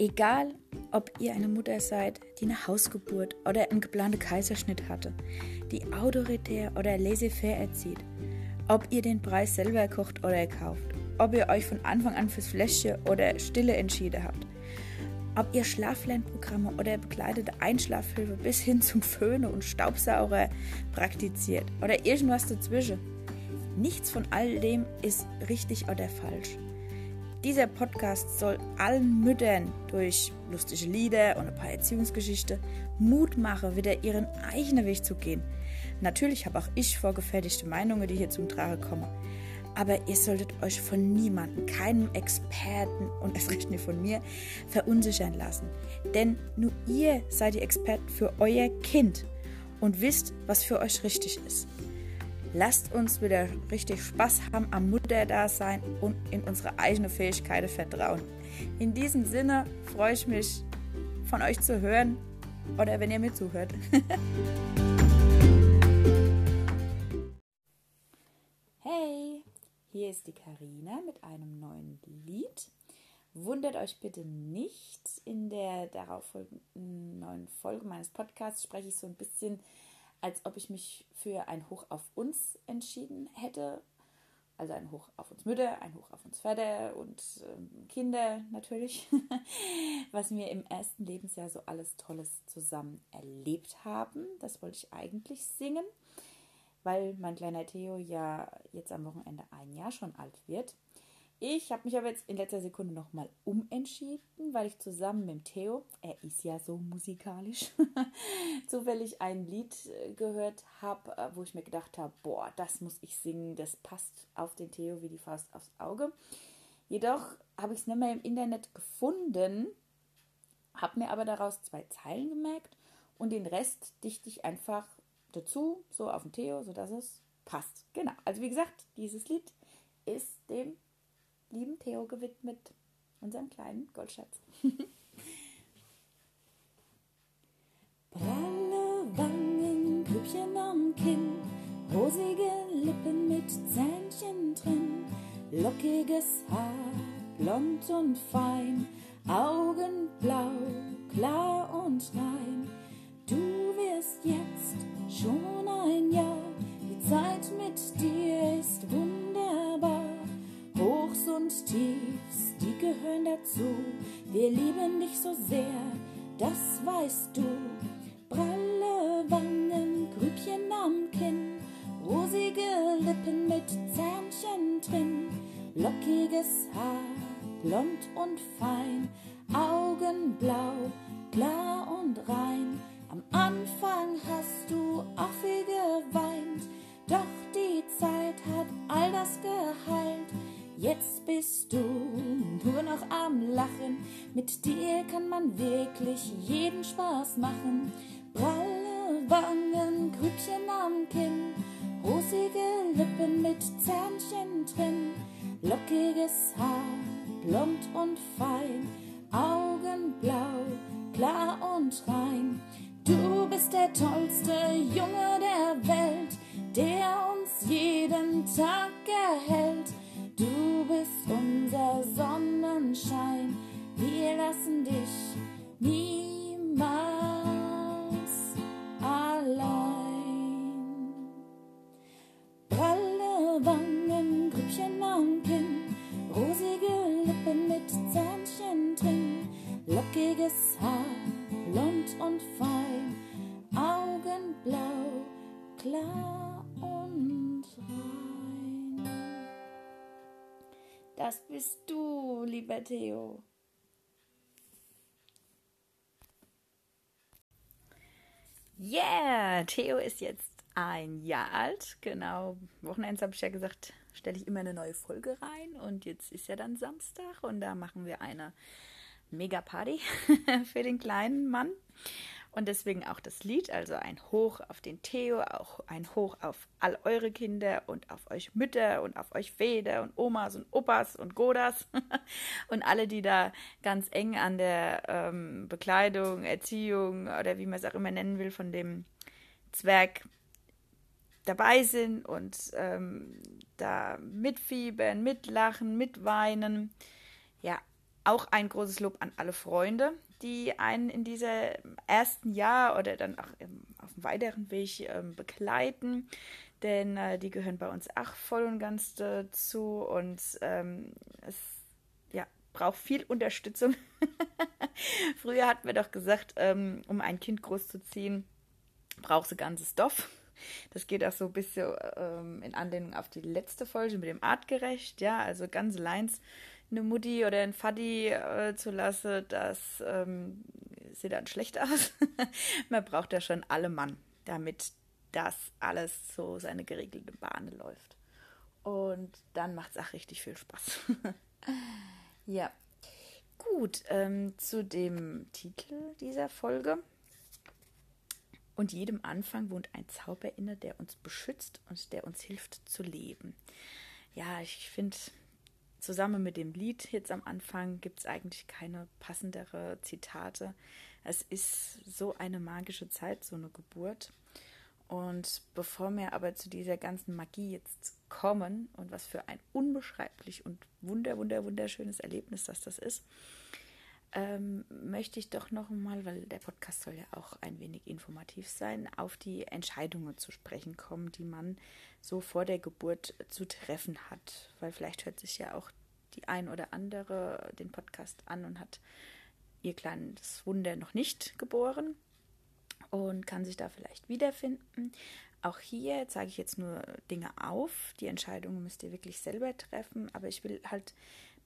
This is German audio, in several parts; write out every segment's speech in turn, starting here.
Egal, ob ihr eine Mutter seid, die eine Hausgeburt oder einen geplanten Kaiserschnitt hatte, die autoritär oder laissez-faire erzieht, ob ihr den Preis selber kocht oder kauft, ob ihr euch von Anfang an fürs Fläschchen oder Stille entschieden habt, ob ihr Schlaflernprogramme oder begleitete Einschlafhilfe bis hin zum Föhne und Staubsauger praktiziert oder irgendwas dazwischen. Nichts von all dem ist richtig oder falsch. Dieser Podcast soll allen Müttern durch lustige Lieder und ein paar Erziehungsgeschichten Mut machen, wieder ihren eigenen Weg zu gehen. Natürlich habe auch ich vorgefertigte Meinungen, die hier zum Tragen kommen. Aber ihr solltet euch von niemandem, keinem Experten und erst recht nicht von mir, verunsichern lassen. Denn nur ihr seid die Experten für euer Kind und wisst, was für euch richtig ist. Lasst uns wieder richtig Spaß haben am Mutterdasein und in unsere eigenen Fähigkeiten vertrauen. In diesem Sinne freue ich mich, von euch zu hören oder wenn ihr mir zuhört. hey, hier ist die Karina mit einem neuen Lied. Wundert euch bitte nicht, in der darauffolgenden neuen Folge meines Podcasts spreche ich so ein bisschen als ob ich mich für ein Hoch auf uns entschieden hätte. Also ein Hoch auf uns Mütter, ein Hoch auf uns Väter und ähm, Kinder natürlich, was wir im ersten Lebensjahr so alles Tolles zusammen erlebt haben. Das wollte ich eigentlich singen, weil mein kleiner Theo ja jetzt am Wochenende ein Jahr schon alt wird. Ich habe mich aber jetzt in letzter Sekunde nochmal umentschieden, weil ich zusammen mit Theo, er ist ja so musikalisch, zufällig ein Lied äh, gehört habe, äh, wo ich mir gedacht habe, boah, das muss ich singen, das passt auf den Theo wie die Faust aufs Auge. Jedoch habe ich es nicht mehr im Internet gefunden, habe mir aber daraus zwei Zeilen gemerkt und den Rest dichte ich einfach dazu, so auf den Theo, sodass es passt. Genau, also wie gesagt, dieses Lied ist dem lieben Theo gewidmet, unserem kleinen Goldschatz. Pralle Wangen, Grübchen am Kinn, rosige Lippen mit Zähnchen drin, lockiges Haar, blond und fein, Augen blau, klar und rein. Du wirst jetzt schon ein Jahr, die Zeit mit dir ist wunderbar. Hochs und Tiefs, die gehören dazu. Wir lieben dich so sehr, das weißt du. Pralle Wangen, Grübchen am Kinn, rosige Lippen mit Zähnchen drin, lockiges Haar, blond und fein, wirklich jeden Spaß machen. Pralle Wangen, Grübchen am Kinn, rosige Lippen mit Zähnchen drin, lockiges Haar, blond und fein, Augen blau, klar und rein. Du bist der tollste Junge der Welt, der uns jeden Tag erhält. Du bist unser Sonnenschein, wir lassen dich niemals allein. Pralle Wangen, Grübchen Kinn, rosige Lippen mit Zähnchen drin, lockiges Haar, blond und fein, Augen blau, klar und rein. Das bist du, lieber Theo. Yeah, Theo ist jetzt ein Jahr alt. Genau, Wochenends habe ich ja gesagt, stelle ich immer eine neue Folge rein. Und jetzt ist ja dann Samstag und da machen wir eine Mega-Party für den kleinen Mann. Und deswegen auch das Lied, also ein Hoch auf den Theo, auch ein Hoch auf all eure Kinder und auf euch Mütter und auf euch Väter und Omas und Opas und Godas und alle, die da ganz eng an der ähm, Bekleidung, Erziehung oder wie man es auch immer nennen will, von dem Zwerg dabei sind und ähm, da mitfiebern, mitlachen, mitweinen. Ja, auch ein großes Lob an alle Freunde, die einen in diesem ersten Jahr oder dann auch im, auf dem weiteren Weg ähm, begleiten. Denn äh, die gehören bei uns auch voll und ganz dazu und ähm, es ja, braucht viel Unterstützung. Früher hatten wir doch gesagt, ähm, um ein Kind großzuziehen, braucht sie ganzes Dorf. Das geht auch so ein bisschen ähm, in Anlehnung auf die letzte Folge mit dem Artgerecht, ja, also ganze Lines eine Mutti oder ein Faddy äh, zu lassen, das ähm, sieht dann schlecht aus. Man braucht ja schon alle Mann, damit das alles so seine geregelte Bahn läuft. Und dann macht es auch richtig viel Spaß. ja. Gut, ähm, zu dem Titel dieser Folge. Und jedem Anfang wohnt ein Zauber inne, der uns beschützt und der uns hilft zu leben. Ja, ich finde, zusammen mit dem Lied jetzt am Anfang gibt es eigentlich keine passendere Zitate. Es ist so eine magische Zeit, so eine Geburt. Und bevor wir aber zu dieser ganzen Magie jetzt kommen und was für ein unbeschreiblich und wunder, wunder, wunderschönes Erlebnis das das ist, ähm, möchte ich doch noch mal, weil der Podcast soll ja auch ein wenig informativ sein, auf die Entscheidungen zu sprechen kommen, die man so vor der Geburt zu treffen hat. Weil vielleicht hört sich ja auch die ein oder andere den Podcast an und hat ihr kleines Wunder noch nicht geboren und kann sich da vielleicht wiederfinden. Auch hier zeige ich jetzt nur Dinge auf. Die Entscheidungen müsst ihr wirklich selber treffen, aber ich will halt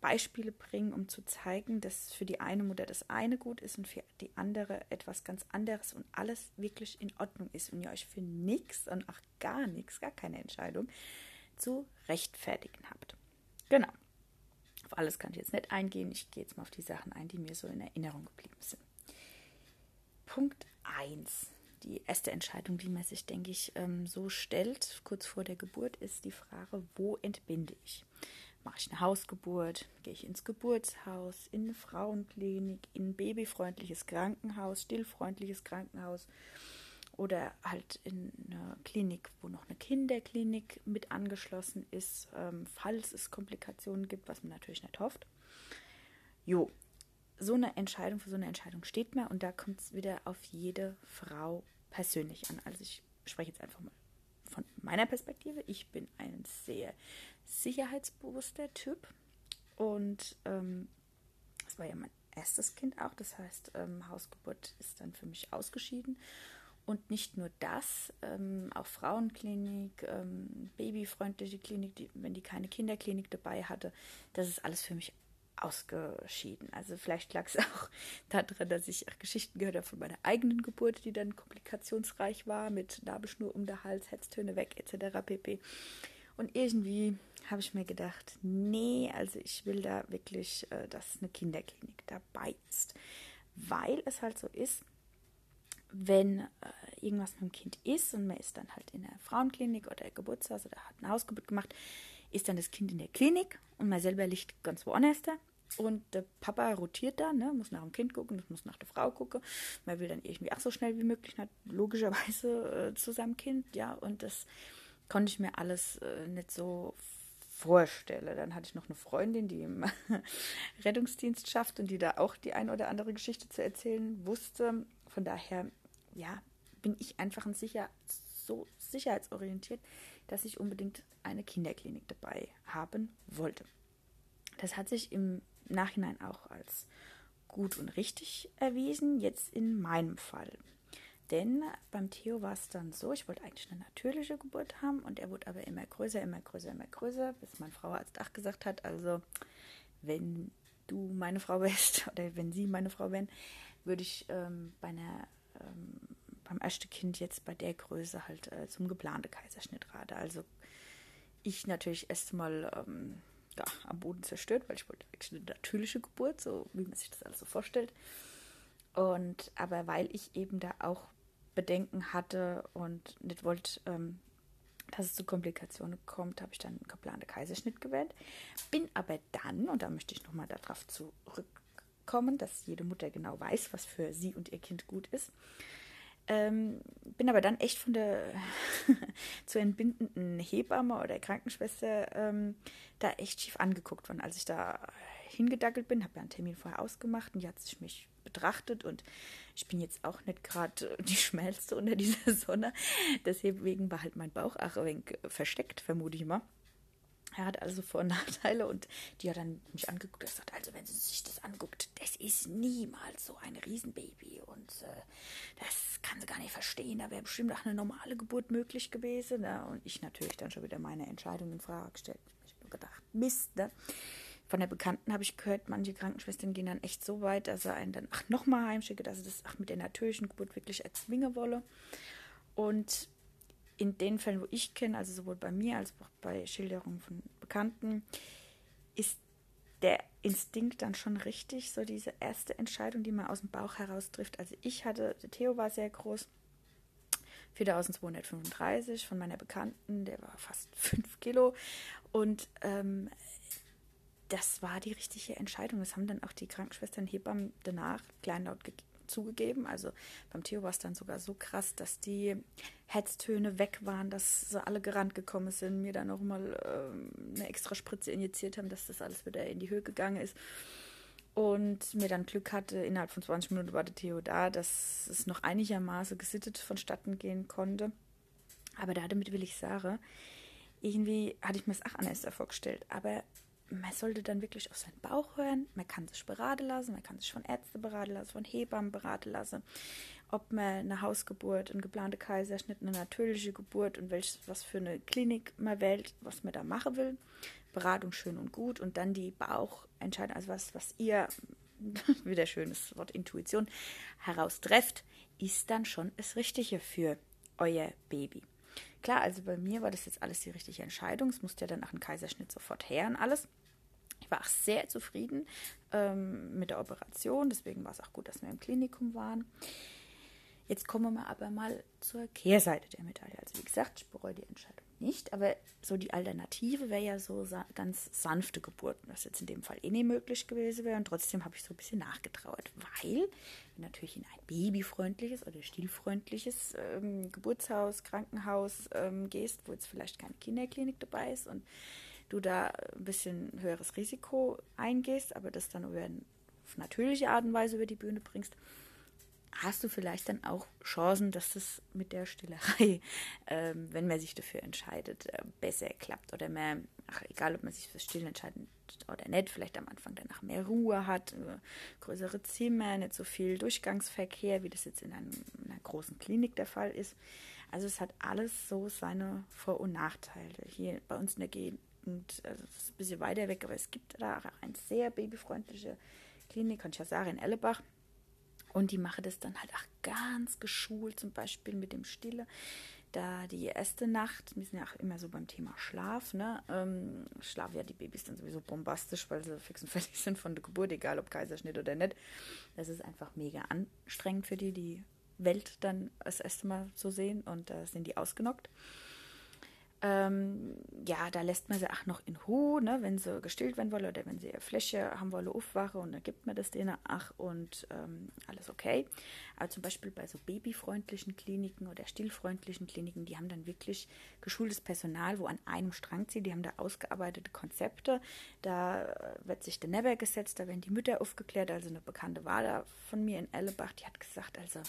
Beispiele bringen, um zu zeigen, dass für die eine Mutter das eine gut ist und für die andere etwas ganz anderes und alles wirklich in Ordnung ist und ihr euch für nichts und auch gar nichts, gar keine Entscheidung zu rechtfertigen habt. Genau. Auf alles kann ich jetzt nicht eingehen. Ich gehe jetzt mal auf die Sachen ein, die mir so in Erinnerung geblieben sind. Punkt 1. Die erste Entscheidung, die man sich, denke ich, ähm, so stellt, kurz vor der Geburt, ist die Frage, wo entbinde ich? Mache ich eine Hausgeburt, gehe ich ins Geburtshaus, in eine Frauenklinik, in ein babyfreundliches Krankenhaus, stillfreundliches Krankenhaus oder halt in eine Klinik, wo noch eine Kinderklinik mit angeschlossen ist, ähm, falls es Komplikationen gibt, was man natürlich nicht hofft. Jo, so eine Entscheidung, für so eine Entscheidung steht mir und da kommt es wieder auf jede Frau persönlich an. Also ich spreche jetzt einfach mal von meiner Perspektive. Ich bin ein sehr sicherheitsbewusster Typ. Und ähm, das war ja mein erstes Kind auch. Das heißt, ähm, Hausgeburt ist dann für mich ausgeschieden. Und nicht nur das, ähm, auch Frauenklinik, ähm, babyfreundliche Klinik, die, wenn die keine Kinderklinik dabei hatte, das ist alles für mich ausgeschieden. Also vielleicht lag es auch daran, dass ich Geschichten gehört habe von meiner eigenen Geburt, die dann komplikationsreich war, mit Nabelschnur um den Hals, Herztöne weg, etc. pp. Und irgendwie habe ich mir gedacht, nee, also ich will da wirklich, äh, dass eine Kinderklinik dabei ist. Weil es halt so ist, wenn äh, irgendwas mit dem Kind ist und man ist dann halt in der Frauenklinik oder Geburtshaus oder hat eine Hausgeburt gemacht, ist dann das Kind in der Klinik und man selber liegt ganz woanders da. Und der Papa rotiert da, ne, muss nach dem Kind gucken, muss nach der Frau gucken. Man will dann irgendwie auch so schnell wie möglich, logischerweise äh, zu seinem Kind, ja. Und das konnte ich mir alles äh, nicht so vorstellen. Dann hatte ich noch eine Freundin, die im Rettungsdienst schafft und die da auch die ein oder andere Geschichte zu erzählen wusste. Von daher, ja, bin ich einfach ein sicher, so sicherheitsorientiert, dass ich unbedingt eine Kinderklinik dabei haben wollte. Das hat sich im Nachhinein auch als gut und richtig erwiesen, jetzt in meinem Fall. Denn beim Theo war es dann so, ich wollte eigentlich eine natürliche Geburt haben und er wurde aber immer größer, immer größer, immer größer, bis mein Frauarzt auch gesagt hat, also wenn du meine Frau wärst oder wenn sie meine Frau wären, würde ich ähm, bei einer, ähm, beim ersten Kind jetzt bei der Größe halt äh, zum geplanten Kaiserschnitt rate. Also ich natürlich erstmal ähm, ja, am Boden zerstört, weil ich wollte eine natürliche Geburt, so wie man sich das alles so vorstellt. Und aber weil ich eben da auch Bedenken hatte und nicht wollte, ähm, dass es zu Komplikationen kommt, habe ich dann einen geplanten Kaiserschnitt gewählt. Bin aber dann, und da möchte ich nochmal darauf zurückkommen, dass jede Mutter genau weiß, was für sie und ihr Kind gut ist, Ähm, bin aber dann echt von der zu entbindenden Hebamme oder Krankenschwester ähm, da echt schief angeguckt worden, als ich da hingedackelt bin. Habe ja einen Termin vorher ausgemacht und die hat sich mich betrachtet und ich bin jetzt auch nicht gerade die Schmelzte unter dieser Sonne. Deswegen war halt mein Bauch auch ein wenig versteckt, vermute ich mal. Er hat also Vor- und Nachteile und die hat dann mich angeguckt und gesagt, also wenn sie sich das anguckt, das ist niemals so ein Riesenbaby und äh, das kann sie gar nicht verstehen. Da wäre bestimmt auch eine normale Geburt möglich gewesen. Ne? Und ich natürlich dann schon wieder meine Entscheidung in Frage gestellt. Ich habe gedacht, Mist, ne? Von der Bekannten habe ich gehört, manche Krankenschwestern gehen dann echt so weit, dass er einen dann ach nochmal heimschickt, dass er das ach mit der natürlichen Geburt wirklich erzwingen wolle. Und in den Fällen, wo ich kenne, also sowohl bei mir als auch bei Schilderungen von Bekannten, ist der Instinkt dann schon richtig, so diese erste Entscheidung, die man aus dem Bauch heraus trifft. Also ich hatte, der Theo war sehr groß, 4235 von meiner Bekannten, der war fast 5 Kilo und ähm, das war die richtige Entscheidung. Das haben dann auch die Krankenschwestern Hebammen danach kleinlaut gegeben zugegeben. Also beim Theo war es dann sogar so krass, dass die Herztöne weg waren, dass sie alle gerannt gekommen sind, mir dann noch mal ähm, eine extra Spritze injiziert haben, dass das alles wieder in die Höhe gegangen ist. Und mir dann Glück hatte, innerhalb von 20 Minuten war der Theo da, dass es noch einigermaßen gesittet vonstatten gehen konnte. Aber damit will ich sagen, irgendwie hatte ich mir das auch anders vorgestellt. Aber man sollte dann wirklich auf seinen Bauch hören. Man kann sich beraten lassen, man kann sich von Ärzten beraten lassen, von Hebammen beraten lassen, ob man eine Hausgeburt, eine geplante Kaiserschnitt, eine natürliche Geburt und welches, was für eine Klinik man wählt, was man da machen will. Beratung schön und gut und dann die Bauchentscheidung, also was, was ihr, wieder schönes Wort Intuition, heraustrefft, ist dann schon das Richtige für euer Baby. Klar, also bei mir war das jetzt alles die richtige Entscheidung. Es musste ja dann nach einem Kaiserschnitt sofort her und alles war auch sehr zufrieden ähm, mit der Operation, deswegen war es auch gut, dass wir im Klinikum waren. Jetzt kommen wir aber mal zur Kehrseite der Medaille. Also wie gesagt, ich bereue die Entscheidung nicht, aber so die Alternative wäre ja so sa ganz sanfte Geburten, was jetzt in dem Fall eh nicht möglich gewesen wäre. Und trotzdem habe ich so ein bisschen nachgetrauert, weil natürlich in ein babyfreundliches oder stillfreundliches ähm, Geburtshaus, Krankenhaus ähm, gehst, wo jetzt vielleicht keine Kinderklinik dabei ist und du da ein bisschen höheres Risiko eingehst, aber das dann über, auf natürliche Art und Weise über die Bühne bringst, hast du vielleicht dann auch Chancen, dass das mit der Stillerei, ähm, wenn man sich dafür entscheidet, äh, besser klappt. Oder mehr, ach, egal ob man sich fürs Stillen entscheidet oder nicht, vielleicht am Anfang danach mehr Ruhe hat, äh, größere Zimmer, nicht so viel Durchgangsverkehr, wie das jetzt in, einem, in einer großen Klinik der Fall ist. Also es hat alles so seine Vor- und Nachteile. Hier bei uns in der Gegend also das ist ein bisschen weiter weg, aber es gibt da auch eine sehr babyfreundliche Klinik, sagen, in Ellebach. Und die machen das dann halt auch ganz geschult, zum Beispiel mit dem Stille. Da die erste Nacht, wir sind ja auch immer so beim Thema Schlaf, ne? Ähm, schlafen ja die Babys dann sowieso bombastisch, weil sie fix und fertig sind von der Geburt, egal ob Kaiserschnitt oder nicht. Das ist einfach mega anstrengend für die, die Welt dann das erste Mal zu sehen und da sind die ausgenockt. Ähm, ja, da lässt man sie auch noch in Ruhe, ne, wenn sie gestillt werden wollen oder wenn sie ihre Fläche haben wollen, aufwachen und dann gibt man das denen ach und ähm, alles okay. Aber zum Beispiel bei so babyfreundlichen Kliniken oder stillfreundlichen Kliniken, die haben dann wirklich geschultes Personal, wo an einem Strang zieht, die haben da ausgearbeitete Konzepte, da wird sich der Never gesetzt, da werden die Mütter aufgeklärt, also eine Bekannte war da von mir in Ellebach, die hat gesagt, also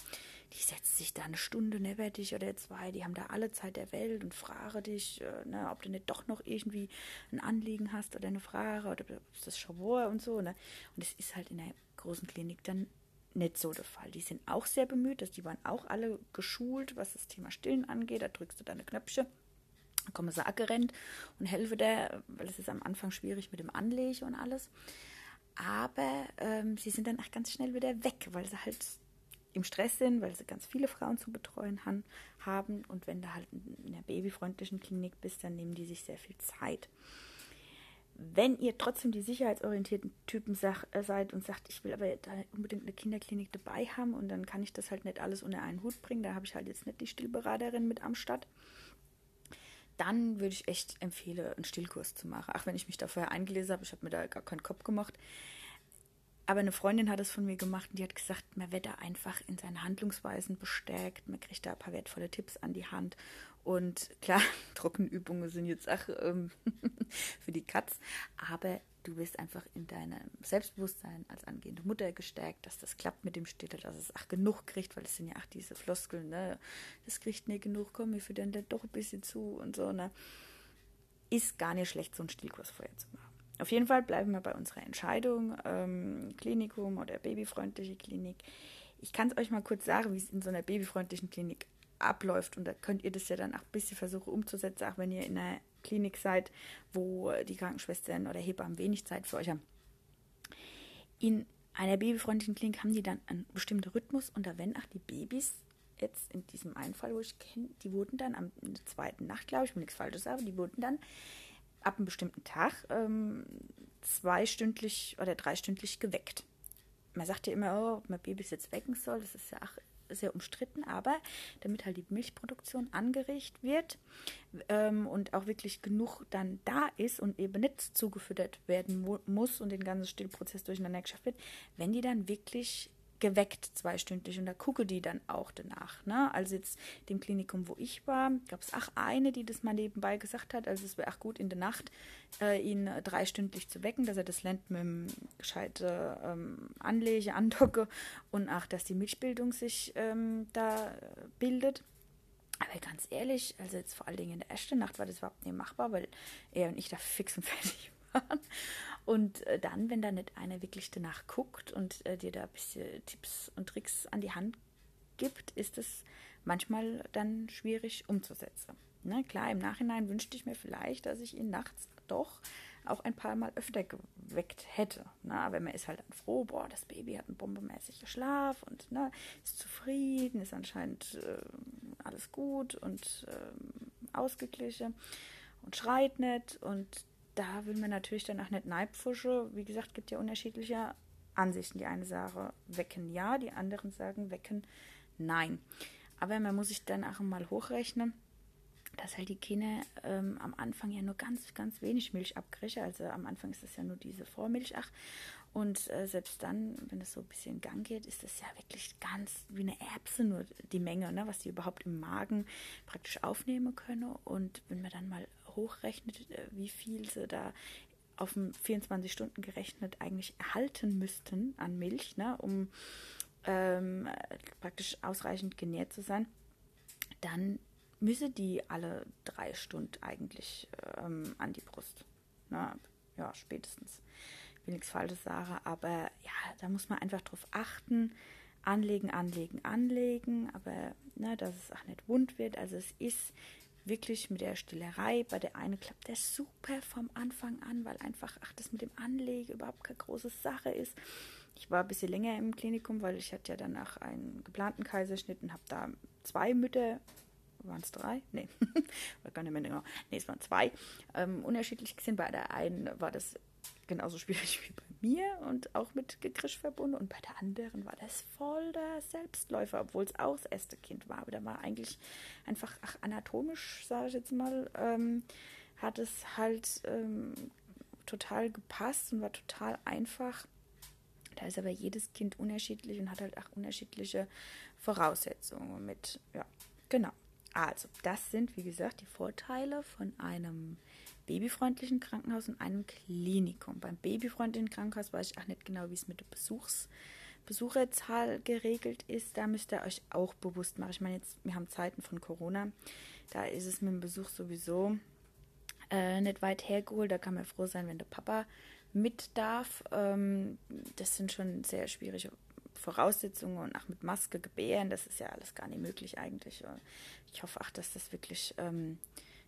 die setzt sich da eine Stunde neben dich oder zwei, die haben da alle Zeit der Welt und frage dich, äh, ne, ob du nicht doch noch irgendwie ein Anliegen hast oder eine Frage oder ob das schon war und so. Ne? Und das ist halt in der großen Klinik dann nicht so der Fall. Die sind auch sehr bemüht, dass die waren auch alle geschult, was das Thema Stillen angeht. Da drückst du deine Knöpfchen, dann kommen sie angerannt und helfe der, weil es ist am Anfang schwierig mit dem Anlegen und alles. Aber ähm, sie sind dann auch ganz schnell wieder weg, weil sie halt im Stress sind, weil sie ganz viele Frauen zu betreuen han, haben. Und wenn du halt in einer babyfreundlichen Klinik bist, dann nehmen die sich sehr viel Zeit. Wenn ihr trotzdem die sicherheitsorientierten Typen sag, äh, seid und sagt, ich will aber unbedingt eine Kinderklinik dabei haben und dann kann ich das halt nicht alles unter einen Hut bringen, da habe ich halt jetzt nicht die Stillberaterin mit am Start, dann würde ich echt empfehlen, einen Stillkurs zu machen. Ach, wenn ich mich da vorher eingelesen habe, ich habe mir da gar keinen Kopf gemacht Aber eine Freundin hat es von mir gemacht und die hat gesagt, man wird da einfach in seinen Handlungsweisen bestärkt, man kriegt da ein paar wertvolle Tipps an die Hand. Und klar, Trockenübungen sind jetzt auch ähm, für die Katz, aber du wirst einfach in deinem Selbstbewusstsein als angehende Mutter gestärkt, dass das klappt mit dem Stille, dass es auch genug kriegt, weil es sind ja auch diese Floskeln, ne? Das kriegt nicht genug, komm, ich füttern doch ein bisschen zu und so, ne? Ist gar nicht schlecht, so einen Stillkurs vorher zu machen. Auf jeden Fall bleiben wir bei unserer Entscheidung, ähm, Klinikum oder babyfreundliche Klinik. Ich kann es euch mal kurz sagen, wie es in so einer babyfreundlichen Klinik abläuft. Und da könnt ihr das ja dann auch ein bisschen versuchen umzusetzen, auch wenn ihr in einer Klinik seid, wo die Krankenschwestern oder Hebammen wenig Zeit für euch haben. In einer babyfreundlichen Klinik haben die dann einen bestimmten Rhythmus und da werden auch die Babys jetzt in diesem einen Fall, wo ich kenne, die wurden dann am zweiten Nacht, glaube ich, will nichts Falsches sagen, die wurden dann ab einem bestimmten Tag ähm, zweistündlich oder dreistündlich geweckt. Man sagt ja immer, oh, ob man Babys jetzt wecken soll, das ist ja auch sehr umstritten, aber damit halt die Milchproduktion angeregt wird ähm, und auch wirklich genug dann da ist und eben nicht zugefüttert werden muss und den ganzen Stillprozess durcheinander geschafft wird, wenn die dann wirklich geweckt zweistündlich und da gucke die dann auch danach. Ne? Also jetzt dem Klinikum, wo ich war, gab es auch eine, die das mal nebenbei gesagt hat, also es wäre auch gut in der Nacht, äh, ihn dreistündlich zu wecken, dass er das Land mit dem gescheite ähm, anlege, andocke und auch, dass die Milchbildung sich ähm, da bildet. Aber ganz ehrlich, also jetzt vor allen Dingen in der ersten Nacht war das überhaupt nicht machbar, weil er und ich da fix und fertig waren. Und äh, dann, wenn da nicht einer wirklich danach guckt und äh, dir da ein bisschen Tipps und Tricks an die Hand gibt, ist es manchmal dann schwierig umzusetzen. Ne? Klar, im Nachhinein wünschte ich mir vielleicht, dass ich ihn nachts doch auch ein paar Mal öfter geweckt hätte. Ne? Aber man ist halt dann froh, boah, das Baby hat einen bombemäßigen Schlaf und ne, ist zufrieden, ist anscheinend äh, alles gut und äh, ausgeglichen und schreit nicht. Und da will man natürlich dann auch nicht neidfusche. Wie gesagt, gibt ja unterschiedliche Ansichten. Die eine Sache wecken ja, die anderen sagen wecken nein. Aber man muss sich dann auch mal hochrechnen, dass halt die Kinder ähm, am Anfang ja nur ganz, ganz wenig Milch abkriegen. Also am Anfang ist das ja nur diese Vormilch. Ach, und äh, selbst dann, wenn es so ein bisschen in Gang geht, ist das ja wirklich ganz wie eine Erbse nur die Menge, ne, was die überhaupt im Magen praktisch aufnehmen können. Und wenn man dann mal hochrechnet, äh, wie viel sie da auf 24 Stunden gerechnet eigentlich erhalten müssten an Milch, ne, um ähm, praktisch ausreichend genährt zu sein, dann müsse die alle drei Stunden eigentlich ähm, an die Brust. Ne? Ja, spätestens. Ich will nichts Falsches sagen, aber ja, da muss man einfach drauf achten. Anlegen, anlegen, anlegen, aber ne, dass es auch nicht wund wird. Also es ist wirklich mit der Stillerei. Bei der einen klappt der super vom Anfang an, weil einfach, ach, das mit dem Anlegen überhaupt keine große Sache ist. Ich war ein bisschen länger im Klinikum, weil ich hatte ja danach einen geplanten Kaiserschnitt und habe da zwei Mütter, waren es drei? Nee, war gar nicht mehr genau. Nee, es waren zwei. Ähm, unterschiedlich gesehen. Bei der einen war das genauso schwierig wie bei mir und auch mit Gekrisch verbunden. Und bei der anderen war das voll der Selbstläufer, obwohl es auch das erste Kind war. Aber da war eigentlich einfach ach, anatomisch, sage ich jetzt mal, ähm, hat es halt ähm, total gepasst und war total einfach. Da ist aber jedes Kind unterschiedlich und hat halt auch unterschiedliche Voraussetzungen mit. Ja, genau. Also, das sind, wie gesagt, die Vorteile von einem babyfreundlichen Krankenhaus und einem Klinikum. Beim babyfreundlichen Krankenhaus weiß ich auch nicht genau, wie es mit der Besuchs Besucherzahl geregelt ist. Da müsst ihr euch auch bewusst machen. Ich meine, jetzt, wir haben Zeiten von Corona. Da ist es mit dem Besuch sowieso äh, nicht weit hergeholt. Da kann man froh sein, wenn der Papa mit darf. Ähm, das sind schon sehr schwierige Voraussetzungen und auch mit Maske gebären. Das ist ja alles gar nicht möglich eigentlich. Ich hoffe auch, dass das wirklich ähm,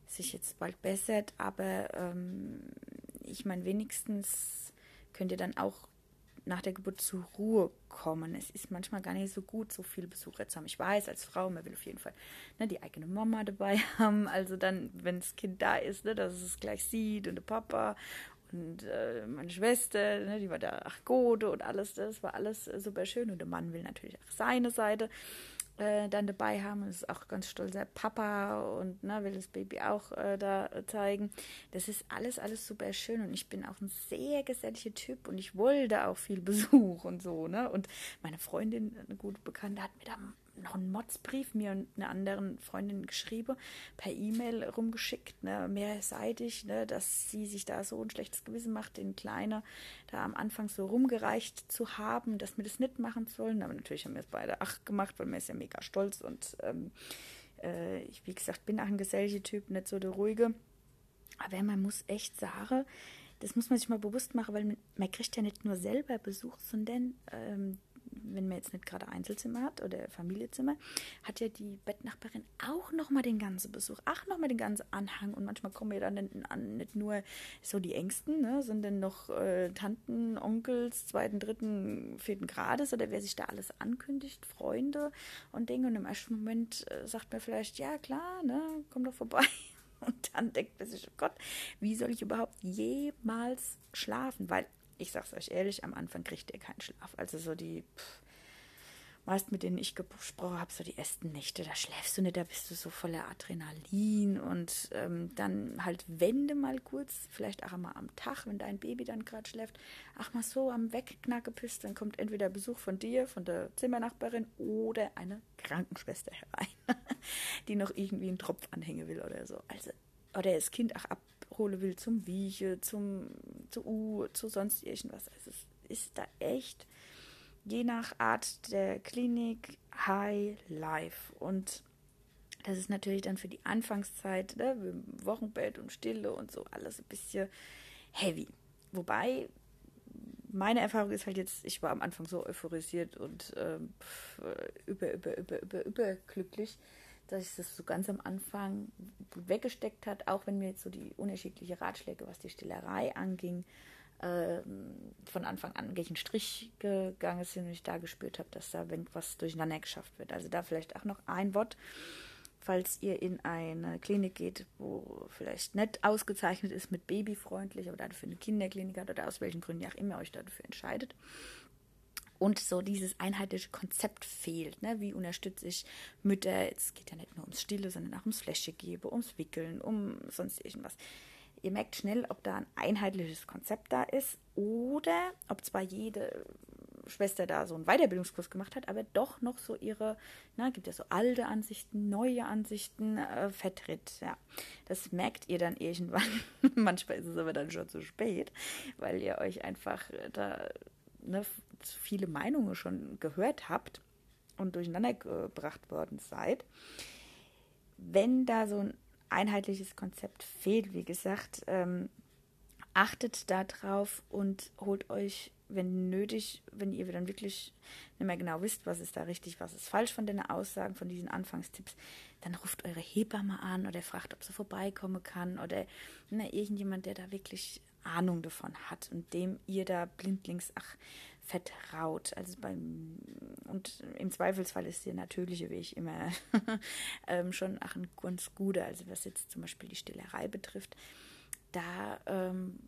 sich jetzt bald bessert, aber ähm, ich meine, wenigstens könnt ihr dann auch nach der Geburt zur Ruhe kommen. Es ist manchmal gar nicht so gut, so viele Besucher zu haben. Ich weiß, als Frau, man will auf jeden Fall ne, die eigene Mama dabei haben. Also dann, wenn das Kind da ist, ne, dass es gleich sieht und der Papa und äh, meine Schwester, ne, die war da, ach Gode und alles, das war alles äh, super schön. Und der Mann will natürlich auch seine Seite. Äh, dann dabei haben. Das ist auch ganz stolzer Papa und ne, will das Baby auch äh, da zeigen. Das ist alles, alles super schön und ich bin auch ein sehr geselliger Typ und ich wollte auch viel Besuch und so. Ne? Und meine Freundin, eine gute Bekannte, hat mir da noch einen Motzbrief mir und einer anderen Freundin geschrieben, per E-Mail rumgeschickt, ne, mehrseitig, ne, dass sie sich da so ein schlechtes Gewissen macht, den Kleiner da am Anfang so rumgereicht zu haben, dass wir das nicht machen sollen. Aber natürlich haben wir es beide ach gemacht, weil mir ist ja mega stolz und ähm, äh, ich, wie gesagt, bin auch ein geselliger Typ, nicht so der ruhige. Aber man muss echt sagen, das muss man sich mal bewusst machen, weil man, man kriegt ja nicht nur selber Besuch, sondern ähm, wenn man jetzt nicht gerade Einzelzimmer hat oder Familienzimmer, hat ja die Bettnachbarin auch nochmal den ganzen Besuch, auch nochmal den ganzen Anhang. Und manchmal kommen ja dann nicht nur so die Ängsten, ne, sondern noch äh, Tanten, Onkels, zweiten, dritten, vierten Grades oder wer sich da alles ankündigt, Freunde und Dinge. Und im ersten Moment äh, sagt man vielleicht, ja klar, ne, komm doch vorbei. Und dann denkt man sich, oh Gott, wie soll ich überhaupt jemals schlafen? Weil ich sag's euch ehrlich, am Anfang kriegt ihr keinen Schlaf. Also so die pff, meist mit denen ich gesprochen habe, so die ersten Nächte, da schläfst du nicht, da bist du so voller Adrenalin und ähm, dann halt wende mal kurz, vielleicht auch einmal am Tag, wenn dein Baby dann gerade schläft, ach mal so am Wegknacke bist, dann kommt entweder Besuch von dir, von der Zimmernachbarin oder eine Krankenschwester herein, die noch irgendwie einen Tropf anhängen will oder so. Also, oder das Kind auch ab abholen will zum Wieche, zum zu U, zu sonst irgendwas. Also es ist da echt je nach Art der Klinik High Life und das ist natürlich dann für die Anfangszeit, ne, Wochenbett und Stille und so alles ein bisschen heavy. Wobei meine Erfahrung ist halt jetzt, ich war am Anfang so euphorisiert und ähm, über, über, über, über, überglücklich, dass ich das so ganz am Anfang weggesteckt hat, auch wenn mir jetzt so die unterschiedlichen Ratschläge, was die Stillerei anging, äh, von Anfang an gegen einen Strich gegangen sind und ich da gespürt habe, dass da was durcheinander geschafft wird. Also da vielleicht auch noch ein Wort, falls ihr in eine Klinik geht, wo vielleicht nicht ausgezeichnet ist mit babyfreundlich, aber dafür eine Kinderklinik hat oder aus welchen Gründen auch immer euch dafür entscheidet und so dieses einheitliche Konzept fehlt. Ne? Wie unterstütze ich Mütter? Es geht ja nicht nur ums Stille, sondern auch ums Fläschegebe, ums Wickeln, um sonst irgendwas. Ihr merkt schnell, ob da ein einheitliches Konzept da ist oder ob zwar jede Schwester da so einen Weiterbildungskurs gemacht hat, aber doch noch so ihre, na, gibt ja so alte Ansichten, neue Ansichten äh, vertritt. Ja, das merkt ihr dann irgendwann. Manchmal ist es aber dann schon zu spät, weil ihr euch einfach da ne, viele Meinungen schon gehört habt und durcheinander gebracht worden seid, wenn da so ein einheitliches Konzept fehlt, wie gesagt, ähm, achtet darauf und holt euch, wenn nötig, wenn ihr dann wirklich nicht mehr genau wisst, was ist da richtig, was ist falsch von den Aussagen, von diesen Anfangstipps, dann ruft eure Hebamme an oder fragt, ob sie vorbeikommen kann oder ne, irgendjemand, der da wirklich Ahnung davon hat und dem ihr da blindlings, ach, vertraut. Also beim und im Zweifelsfall ist der natürliche Weg immer ähm, schon ach, ein ganz guter. Also was jetzt zum Beispiel die Stillerei betrifft, da ähm,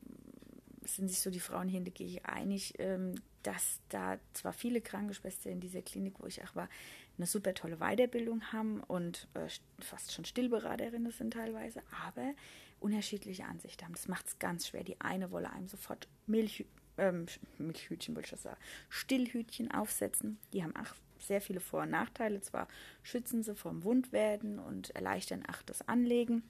sind sich so die Frauen hier in der einig, ähm, dass da zwar viele Krankenschwestern in dieser Klinik, wo ich auch war, eine super tolle Weiterbildung haben und äh, fast schon Stillberaterinnen sind teilweise, aber unterschiedliche Ansichten haben. Das macht es ganz schwer. Die eine wolle einem sofort Milch ähm, Milchhütchen, wollte ich das sagen, Stillhütchen aufsetzen. Die haben auch sehr viele Vor- und Nachteile. Zwar schützen sie vom Wundwerden und erleichtern auch das Anlegen,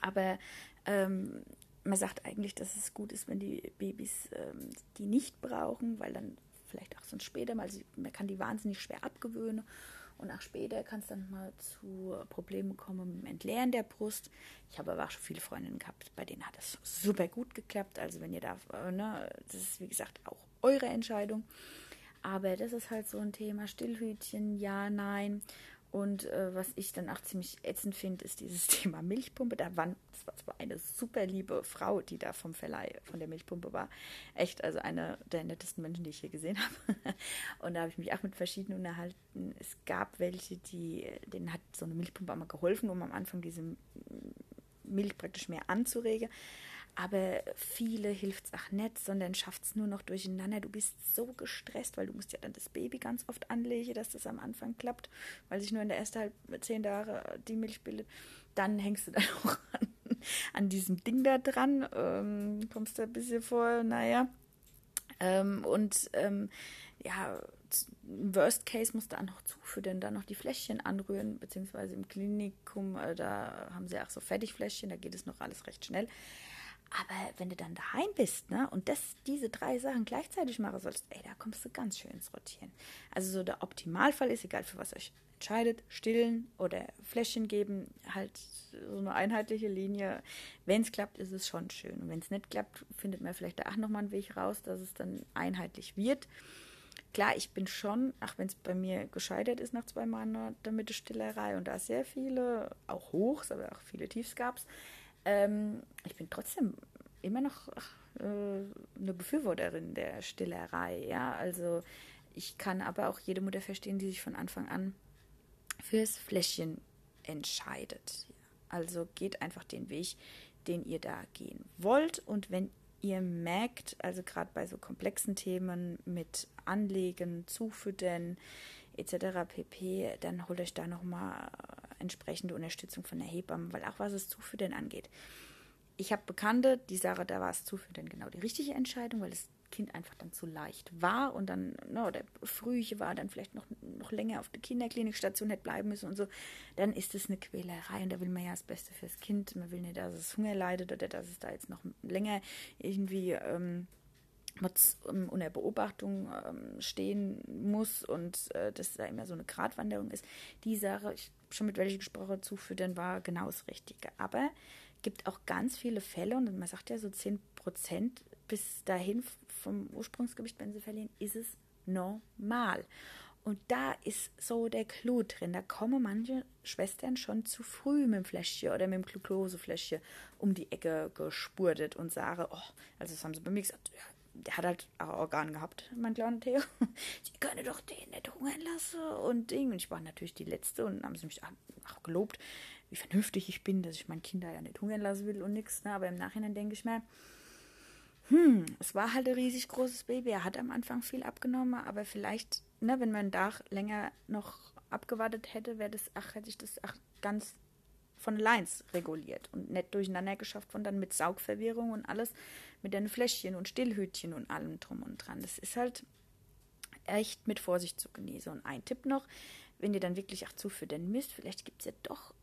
aber ähm, man sagt eigentlich, dass es gut ist, wenn die Babys ähm, die nicht brauchen, weil dann vielleicht auch sonst später mal, man kann die wahnsinnig schwer abgewöhnen und auch später kann es dann mal zu Problemen kommen mit dem Entleeren der Brust. Ich habe aber auch schon viele Freundinnen gehabt, bei denen hat es super gut geklappt. Also wenn ihr da, äh, ne, das ist wie gesagt auch eure Entscheidung. Aber das ist halt so ein Thema. Stillhütchen, ja, nein. Und äh, was ich dann auch ziemlich ätzend finde, ist dieses Thema Milchpumpe. Da war, das war zwar eine super liebe Frau, die da vom Verleih von der Milchpumpe war. Echt, also eine der nettesten Menschen, die ich hier gesehen habe. Und da habe ich mich auch mit verschiedenen unterhalten. Es gab welche, die, denen hat so eine Milchpumpe einmal geholfen, um am Anfang diese Milch praktisch mehr anzuregen. Aber viele hilft es auch nicht, sondern schafft es nur noch durcheinander. Du bist so gestresst, weil du musst ja dann das Baby ganz oft anlegen, dass das am Anfang klappt, weil sich nur in der ersten halb zehn Jahre die Milch bildet. Dann hängst du dann auch an, an diesem Ding da dran, ähm, kommst da ein bisschen vor, naja. Ähm, und ähm, ja, Worst Case musst du auch noch zufüttern, dann noch die Fläschchen anrühren, beziehungsweise im Klinikum, äh, da haben sie auch so Fertigfläschchen, da geht es noch alles recht schnell. Aber wenn du dann daheim bist, ne, und das, diese drei Sachen gleichzeitig machen sollst, ey, da kommst du ganz schön ins Rotieren. Also so der Optimalfall ist, egal für was euch entscheidet, stillen oder Fläschchen geben, halt so eine einheitliche Linie. Wenn es klappt, ist es schon schön. Und wenn es nicht klappt, findet man vielleicht da auch nochmal einen Weg raus, dass es dann einheitlich wird. Klar, ich bin schon, ach, wenn es bei mir gescheitert ist nach zwei Monaten mit der Stillerei und da sehr viele, auch Hochs, aber auch viele Tiefs gab es, ähm, ich bin trotzdem immer noch äh, eine Befürworterin der Stillerei. Ja, also ich kann aber auch jede Mutter verstehen, die sich von Anfang an fürs Fläschchen entscheidet. Also geht einfach den Weg, den ihr da gehen wollt. Und wenn ihr merkt, also gerade bei so komplexen Themen mit Anlegen, Zufüttern etc. pp., dann holt euch da nochmal entsprechende Unterstützung von der Hebamme, weil auch was es Zufüttern angeht. Ich habe Bekannte, die sagen, da war es Zufüttern genau die richtige Entscheidung, weil das Kind einfach dann zu leicht war und dann, ne, oder Frühche war, dann vielleicht noch, noch länger auf der Kinderklinikstation hätte bleiben müssen und so, dann ist es eine Quälerei und da will man ja das Beste fürs Kind. Man will nicht, dass es Hunger leidet oder dass es da jetzt noch länger irgendwie ähm, unter Beobachtung ähm, stehen muss und äh, dass da immer so eine Gratwanderung ist. Die Sache, ich schon mit welchen gesprochen, zufüttern war genau das Richtige. Aber gibt auch ganz viele Fälle und man sagt ja so 10 Prozent bis dahin vom Ursprungsgewicht, wenn sie verlieren, ist es normal. Und da ist so der Clou drin. Da kommen manche Schwestern schon zu früh mit dem Fläschchen oder mit dem Glukosefläschchen um die Ecke gespurtet und sagen, oh, also das haben sie bei mir gesagt, ja, der hat halt auch Organ gehabt, mein kleiner Theo. Sie können doch den nicht hungern lassen und Ding. Und ich war natürlich die Letzte und haben sie mich auch gelobt, wie vernünftig ich bin, dass ich mein Kind da ja nicht hungern lassen will und nichts. Ne? Aber im Nachhinein denke ich mir, hm, es war halt ein riesig großes Baby. Er hat am Anfang viel abgenommen, aber vielleicht, ne, wenn man da länger noch abgewartet hätte, wäre das, ach, hätte ich das ach, ganz von Lines reguliert und nicht durcheinander geschafft von dann mit Saugverwirrung und alles mit den Fläschchen und Stillhütchen und allem drum und dran. Das ist halt echt mit Vorsicht zu genießen. Und ein Tipp noch, wenn ihr dann wirklich auch zufüttern müsst, vielleicht gibt es ja doch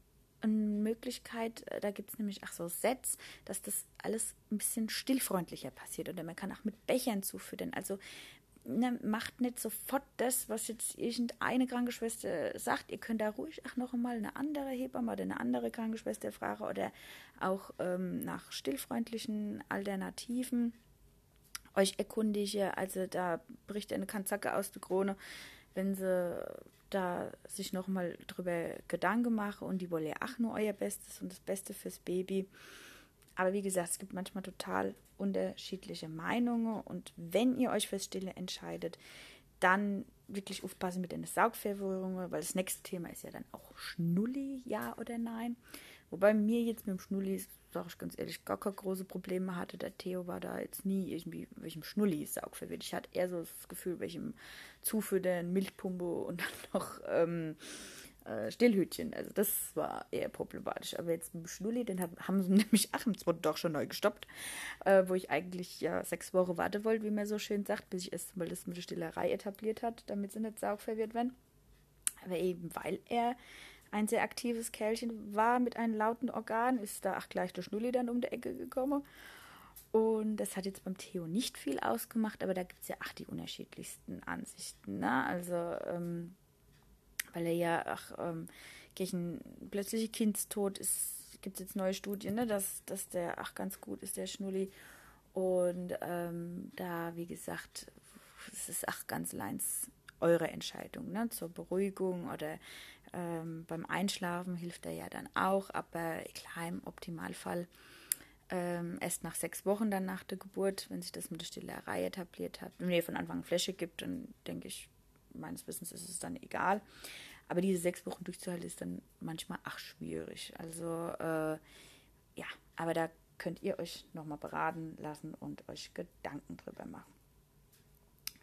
eine Möglichkeit, äh, da gibt es nämlich auch so Sets, dass das alles ein bisschen stillfreundlicher passiert. Oder man kann auch mit Bechern zufüttern. Also ne, macht nicht sofort das, was jetzt irgendeine Krankenschwester sagt. Ihr könnt da ruhig auch noch einmal eine andere Hebamme oder eine andere Krankenschwester fragen oder auch ähm, nach stillfreundlichen Alternativen euch erkundige. Also da bricht eine Kanzacke aus der Krone, wenn sie da sich noch mal drüber Gedanken machen und die wollen ja auch nur euer Bestes und das Beste fürs Baby. Aber wie gesagt, es gibt manchmal total unterschiedliche Meinungen und wenn ihr euch fürs Stille entscheidet, dann wirklich aufpassen mit den Saugverwirrungen, weil das nächste Thema ist ja dann auch Schnulli, ja oder nein. Wobei mir jetzt mit dem Schnulli, sage ich ganz ehrlich, gar keine große Probleme hatte. Der Theo war da jetzt nie irgendwie welchem Schnulli saugverwirrt. Ich hatte eher so das Gefühl, welchem Zufüttern, Milchpumpe und dann noch ähm, äh, Stillhütchen. Also das war eher problematisch. Aber jetzt mit dem Schnulli, den haben sie nämlich ach, im zweiten doch schon neu gestoppt, äh, wo ich eigentlich ja sechs Wochen warten wollte, wie man so schön sagt, bis ich erst mal das mit der Stillerei etabliert hat, damit sie nicht saugverwirrt werden. Aber eben weil er ein sehr aktives Kerlchen war mit einem lauten Organ, ist da auch gleich der Schnulli dann um die Ecke gekommen. Und das hat jetzt beim Theo nicht viel ausgemacht, aber da gibt es ja auch die unterschiedlichsten Ansichten. Ne? Also ähm, weil er ja ach, ähm, gegen plötzliche Kindstod ist, gibt es jetzt neue Studien, ne, dass, dass der ach ganz gut ist, der Schnulli. Und ähm, da, wie gesagt, es ist ach ganz leins eure Entscheidung, ne, zur Beruhigung oder ähm, beim Einschlafen hilft er ja dann auch, aber klar, im Optimalfall ähm, erst nach sechs Wochen dann nach der Geburt, wenn sich das mit der Stillerei etabliert hat. Wenn ihr von Anfang an Fläche gibt, dann denke ich, meines Wissens ist es dann egal. Aber diese sechs Wochen durchzuhalten ist dann manchmal ach schwierig. Also äh, ja, aber da könnt ihr euch nochmal beraten lassen und euch Gedanken drüber machen.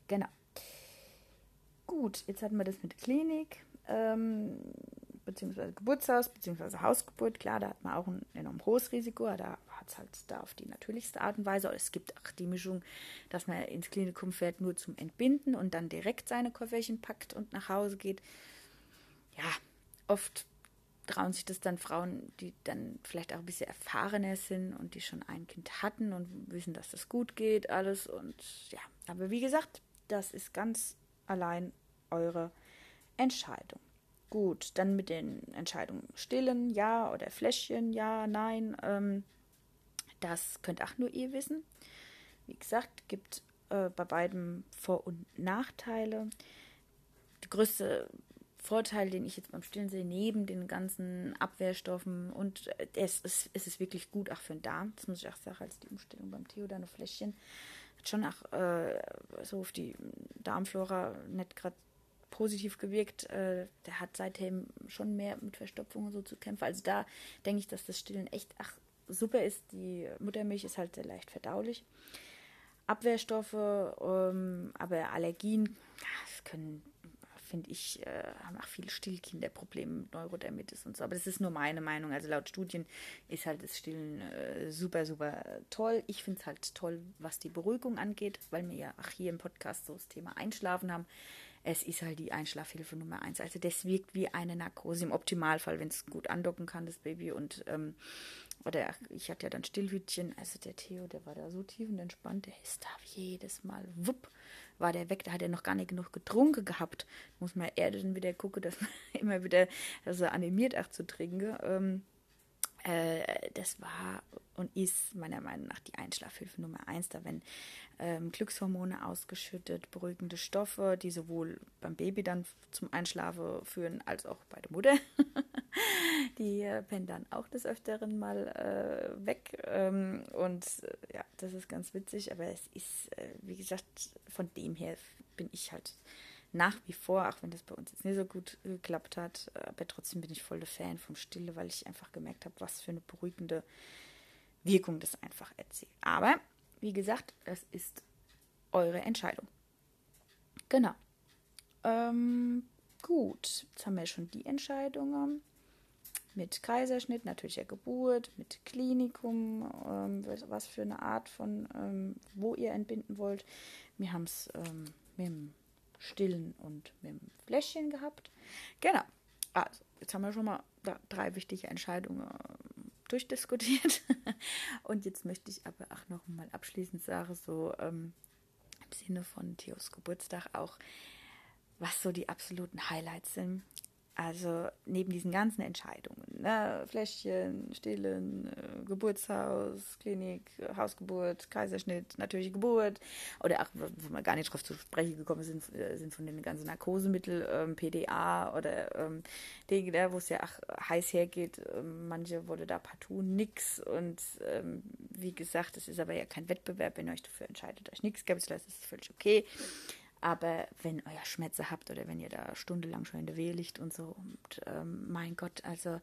Genau. Gut, jetzt hatten wir das mit Klinik, ähm, beziehungsweise Geburtshaus, beziehungsweise Hausgeburt. Klar, da hat man auch ein enorm hohes Risiko, da hat es halt da auf die natürlichste Art und Weise. Es gibt auch die Mischung, dass man ins Klinikum fährt, nur zum Entbinden und dann direkt seine Kofferchen packt und nach Hause geht. Ja, oft trauen sich das dann Frauen, die dann vielleicht auch ein bisschen erfahrener sind und die schon ein Kind hatten und wissen, dass das gut geht, alles. Und ja, aber wie gesagt, das ist ganz allein eure Entscheidung. Gut, dann mit den Entscheidungen stillen, ja oder Fläschchen, ja, nein. Ähm, das könnt auch nur ihr wissen. Wie gesagt, gibt äh, bei beiden Vor- und Nachteile. Der größte Vorteil, den ich jetzt beim Stillen sehe, neben den ganzen Abwehrstoffen und äh, es, ist, es ist wirklich gut auch für den Darm. Das muss ich auch sagen, als die Umstellung beim Theodano Fläschchen hat schon auch äh, so auf die Darmflora nicht gerade positiv gewirkt. Äh, der hat seitdem schon mehr mit Verstopfungen so zu kämpfen. Also da denke ich, dass das Stillen echt ach, super ist. Die Muttermilch ist halt sehr leicht verdaulich. Abwehrstoffe, ähm, aber Allergien, das können, finde ich, äh, haben auch viele Stillkinder Probleme mit Neurodermitis und so. Aber das ist nur meine Meinung. Also laut Studien ist halt das Stillen äh, super, super toll. Ich finde es halt toll, was die Beruhigung angeht, weil wir ja auch hier im Podcast so das Thema Einschlafen haben es ist halt die Einschlafhilfe Nummer eins. Also das wirkt wie eine Narkose im Optimalfall, wenn es gut andocken kann, das Baby. Und ähm, oder ich hatte ja dann Stillhütchen, also der Theo, der war da so tief und entspannt, der ist da jedes Mal, wupp, war der weg, da hat er noch gar nicht genug getrunken gehabt. Muss man eher dann wieder gucken, dass man immer wieder, er animiert auch zu trinken. Ähm, äh, das war und ist meiner Meinung nach die Einschlafhilfe Nummer eins, da wenn ähm, Glückshormone ausgeschüttet, beruhigende Stoffe, die sowohl beim Baby dann zum Einschlafen führen als auch bei der Mutter. die äh, pennen dann auch des Öfteren mal äh, weg. Ähm, und äh, ja, das ist ganz witzig, aber es ist, äh, wie gesagt, von dem her bin ich halt nach wie vor, auch wenn das bei uns jetzt nicht so gut geklappt hat, äh, aber trotzdem bin ich voll der Fan vom Stille, weil ich einfach gemerkt habe, was für eine beruhigende Wirkung das einfach erzählt. Aber, wie gesagt, das ist eure Entscheidung. Genau. Ähm, gut, jetzt haben wir schon die Entscheidungen mit Kaiserschnitt, natürlicher Geburt, mit Klinikum, ähm, was für eine Art von, ähm, wo ihr entbinden wollt. Wir haben es ähm, mit dem Stillen und mit dem Fläschchen gehabt. Genau. Also, jetzt haben wir schon mal drei wichtige Entscheidungen ähm, durchdiskutiert. und jetzt möchte ich aber auch noch mal abschließend sagen, so ähm, im Sinne von Theos Geburtstag auch, was so die absoluten Highlights sind. Also neben diesen ganzen Entscheidungen, ne, Fläschchen, Stillen, äh, Geburtshaus, Klinik, Hausgeburt, Kaiserschnitt, natürliche Geburt oder auch, wo wir gar nicht drauf zu sprechen gekommen sind, äh, sind von den ganzen Narkosemitteln, ähm, PDA oder ähm, Dinge, wo es ja auch heiß hergeht. Ähm, manche wurde da partout nix und ähm, wie gesagt, es ist aber ja kein Wettbewerb, wenn ihr euch dafür entscheidet, euch nichts lassen, ist völlig okay. Aber wenn ihr Schmerzen habt oder wenn ihr da stundenlang schon in der Wehe liegt und so, und, ähm, mein Gott, also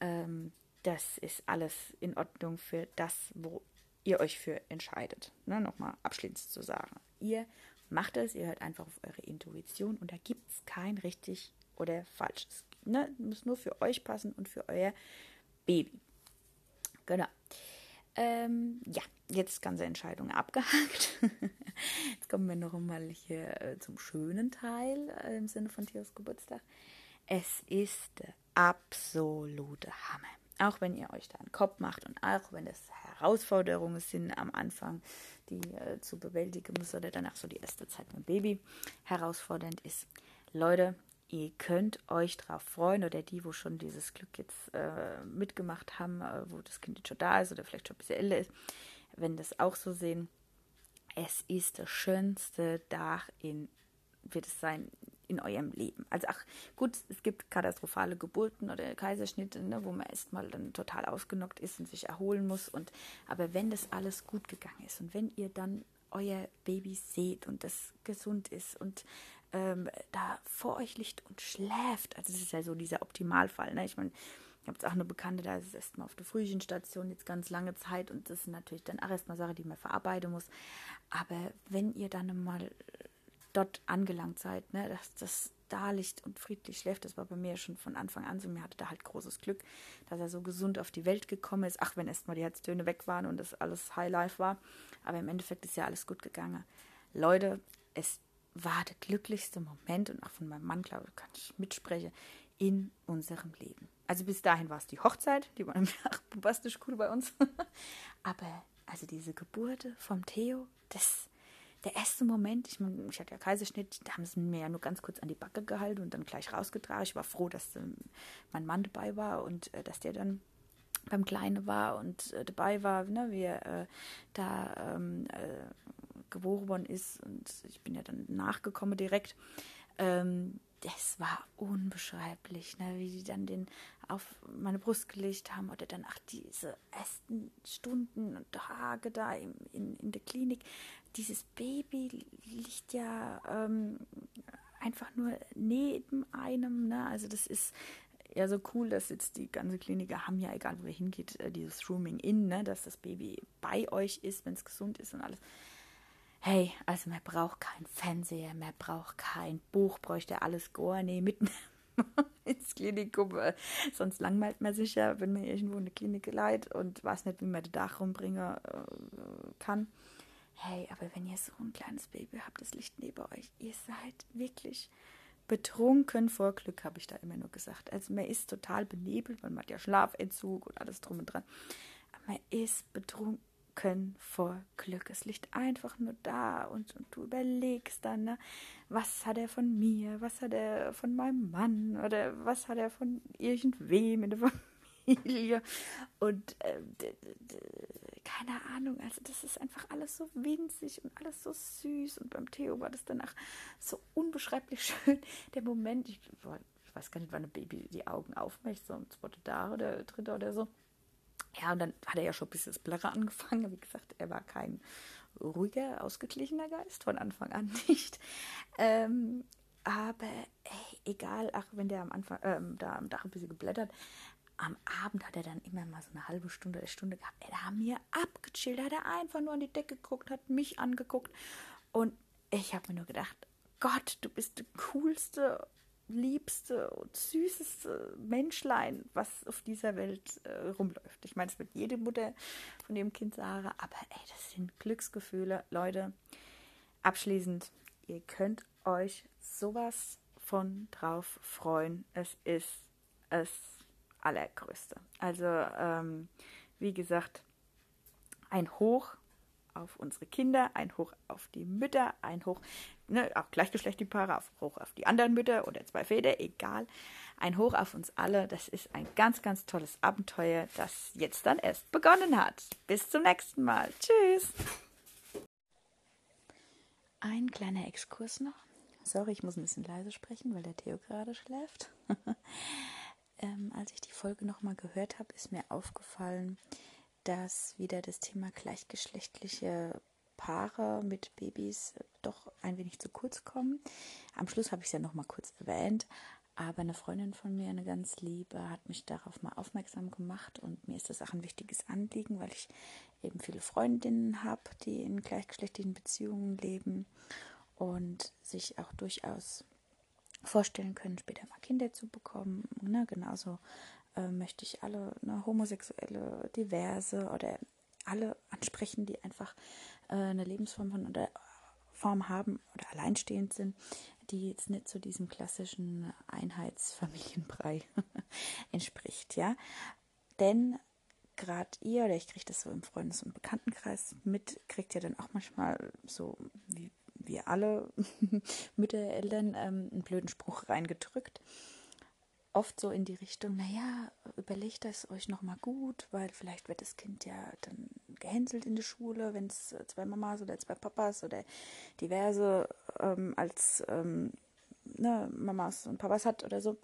ähm, das ist alles in Ordnung für das, wo ihr euch für entscheidet. Ne, Nochmal abschließend zu sagen. Ihr macht es, ihr hört einfach auf eure Intuition und da gibt es kein richtig oder falsches. Ne? Muss nur für euch passen und für euer Baby. Genau. Ähm, ja, jetzt ganze Entscheidung abgehakt. jetzt kommen wir noch einmal hier äh, zum schönen Teil äh, im Sinne von Theos Geburtstag. Es ist der absolute Hammer. Auch wenn ihr euch da einen Kopf macht und auch wenn es Herausforderungen sind am Anfang, die äh, zu bewältigen müssen oder danach so die erste Zeit mit dem Baby herausfordernd ist. Leute, ihr könnt euch darauf freuen oder die, wo schon dieses Glück jetzt äh, mitgemacht haben, äh, wo das Kind jetzt schon da ist oder vielleicht schon ein bisschen älter ist, wenn das auch so sehen. Es ist der schönste Tag in, wird es sein, in eurem Leben. Also ach, gut, es gibt katastrophale Geburten oder Kaiserschnitte, ne, wo man erstmal dann total ausgenockt ist und sich erholen muss. Und aber wenn das alles gut gegangen ist und wenn ihr dann euer Baby seht und das gesund ist und ähm, da vor euch liegt und schläft. Also das ist ja so dieser Optimalfall. Ne? Ich meine, Ich habe jetzt auch eine Bekannte, da ist es erstmal auf der Frühchenstation jetzt ganz lange Zeit und das ist natürlich dann auch erstmal Sache, die man verarbeiten muss. Aber wenn ihr dann mal dort angelangt seid, ne, dass das da liegt und friedlich schläft, das war bei mir schon von Anfang an so. Mir hatte da halt großes Glück, dass er so gesund auf die Welt gekommen ist. Ach, wenn erstmal die Herztöne weg waren und das alles Highlife war. Aber im Endeffekt ist ja alles gut gegangen. Leute, es war der glücklichste Moment und auch von meinem Mann, glaube ich, kann ich mitsprechen, in unserem Leben. Also bis dahin war es die Hochzeit, die war nämlich auch bombastisch cool bei uns. Aber also diese Geburt vom Theo, das der erste Moment, ich, mein, ich hatte ja Kaiserschnitt, da haben sie mir ja nur ganz kurz an die Backe gehalten und dann gleich rausgetragen. Ich war froh, dass ähm, mein Mann dabei war und äh, dass der dann beim Kleinen war und äh, dabei war, ne, wie er äh, da ähm, geboren worden ist. Und ich bin ja dann nachgekommen direkt. Ähm, das war unbeschreiblich, ne, wie die dann den auf meine Brust gelegt haben oder dann auch diese ersten Stunden und Tage da in, in, in der Klinik. Dieses Baby liegt ja ähm, einfach nur neben einem. Ne? Also das ist ja so cool, dass jetzt die ganze Kliniker haben ja, egal wo ihr hingeht, äh, dieses Rooming in, ne? dass das Baby bei euch ist, wenn es gesund ist und alles. Hey, also man braucht keinen Fernseher, man braucht kein Buch, bräuchte alles gar nicht mitten ins Klinikum. Sonst langweilt man sich ja, wenn man irgendwo in der Klinik leidet und weiß nicht, wie man das Dach rumbringen äh, kann. Hey, aber wenn ihr so ein kleines Baby habt, das liegt neben euch, ihr seid wirklich betrunken vor Glück, habe ich da immer nur gesagt. Also man ist total benebelt, man hat ja Schlafentzug und alles drum und dran. Aber man ist betrunken können vor Glück. Es liegt einfach nur da und, und du überlegst dann, ne, was hat er von mir, was hat er von meinem Mann oder was hat er von irgendwem in der Familie? Und äh, keine Ahnung, also das ist einfach alles so winzig und alles so süß. Und beim Theo war das danach so unbeschreiblich schön, der Moment, ich, ich weiß gar nicht, wann ein Baby die Augen aufmacht, so ein zweiter Tag oder dritter oder so ja, und dann hat er ja schon ein bisschen das Blöre angefangen. Wie gesagt, er war kein ruhiger, ausgeglichener Geist, von Anfang an nicht. Ähm, aber ey, egal, ach, wenn der am Anfang, ähm, da am Dach ein bisschen geblättert, am Abend hat er dann immer mal so eine halbe Stunde, eine Stunde gehabt. Er hat mir abgechillt, hat er einfach nur an die Decke geguckt, hat mich angeguckt. Und ich habe mir nur gedacht, Gott, du bist der coolste liebste und süßeste Menschlein, was auf dieser Welt äh, rumläuft. Ich meine, es wird jede Mutter von ihrem Kind sagen, aber ey, das sind Glücksgefühle. Leute, abschließend, ihr könnt euch sowas von drauf freuen. Es ist das Allergrößte. Also, ähm, wie gesagt, ein Hoch auf unsere Kinder, ein Hoch auf die Mütter, ein Hoch, ne, auch gleichgeschlechtliche Paare, auf, hoch auf die anderen Mütter oder zwei Väter, egal. Ein Hoch auf uns alle. Das ist ein ganz, ganz tolles Abenteuer, das jetzt dann erst begonnen hat. Bis zum nächsten Mal. Tschüss. Ein kleiner Exkurs noch. Sorry, ich muss ein bisschen leise sprechen, weil der Theo gerade schläft. ähm, als ich die Folge nochmal gehört habe, ist mir aufgefallen, dass wieder das Thema gleichgeschlechtliche Paare mit Babys doch ein wenig zu kurz kommen. Am Schluss habe ich es ja noch mal kurz erwähnt, aber eine Freundin von mir, eine ganz liebe, hat mich darauf mal aufmerksam gemacht und mir ist das auch ein wichtiges Anliegen, weil ich eben viele Freundinnen habe, die in gleichgeschlechtlichen Beziehungen leben und sich auch durchaus vorstellen können, später mal Kinder zu bekommen. Ne? Genauso äh, möchte ich alle ne, Homosexuelle, Diverse oder alle ansprechen, die einfach äh, eine Lebensform von oder Form haben oder alleinstehend sind, die jetzt nicht zu diesem klassischen Einheitsfamilienbrei entspricht, ja. Denn gerade ihr, oder ich kriege das so im Freundes- und Bekanntenkreis mit, kriegt ja dann auch manchmal so wie wir alle Mütter, Eltern ähm, einen blöden Spruch reingedrückt oft so in die Richtung, naja, überlegt das euch nochmal gut, weil vielleicht wird das Kind ja dann gehänselt in der Schule, wenn es zwei Mamas oder zwei Papas oder diverse ähm, als ähm, ne, Mamas und Papas hat oder so.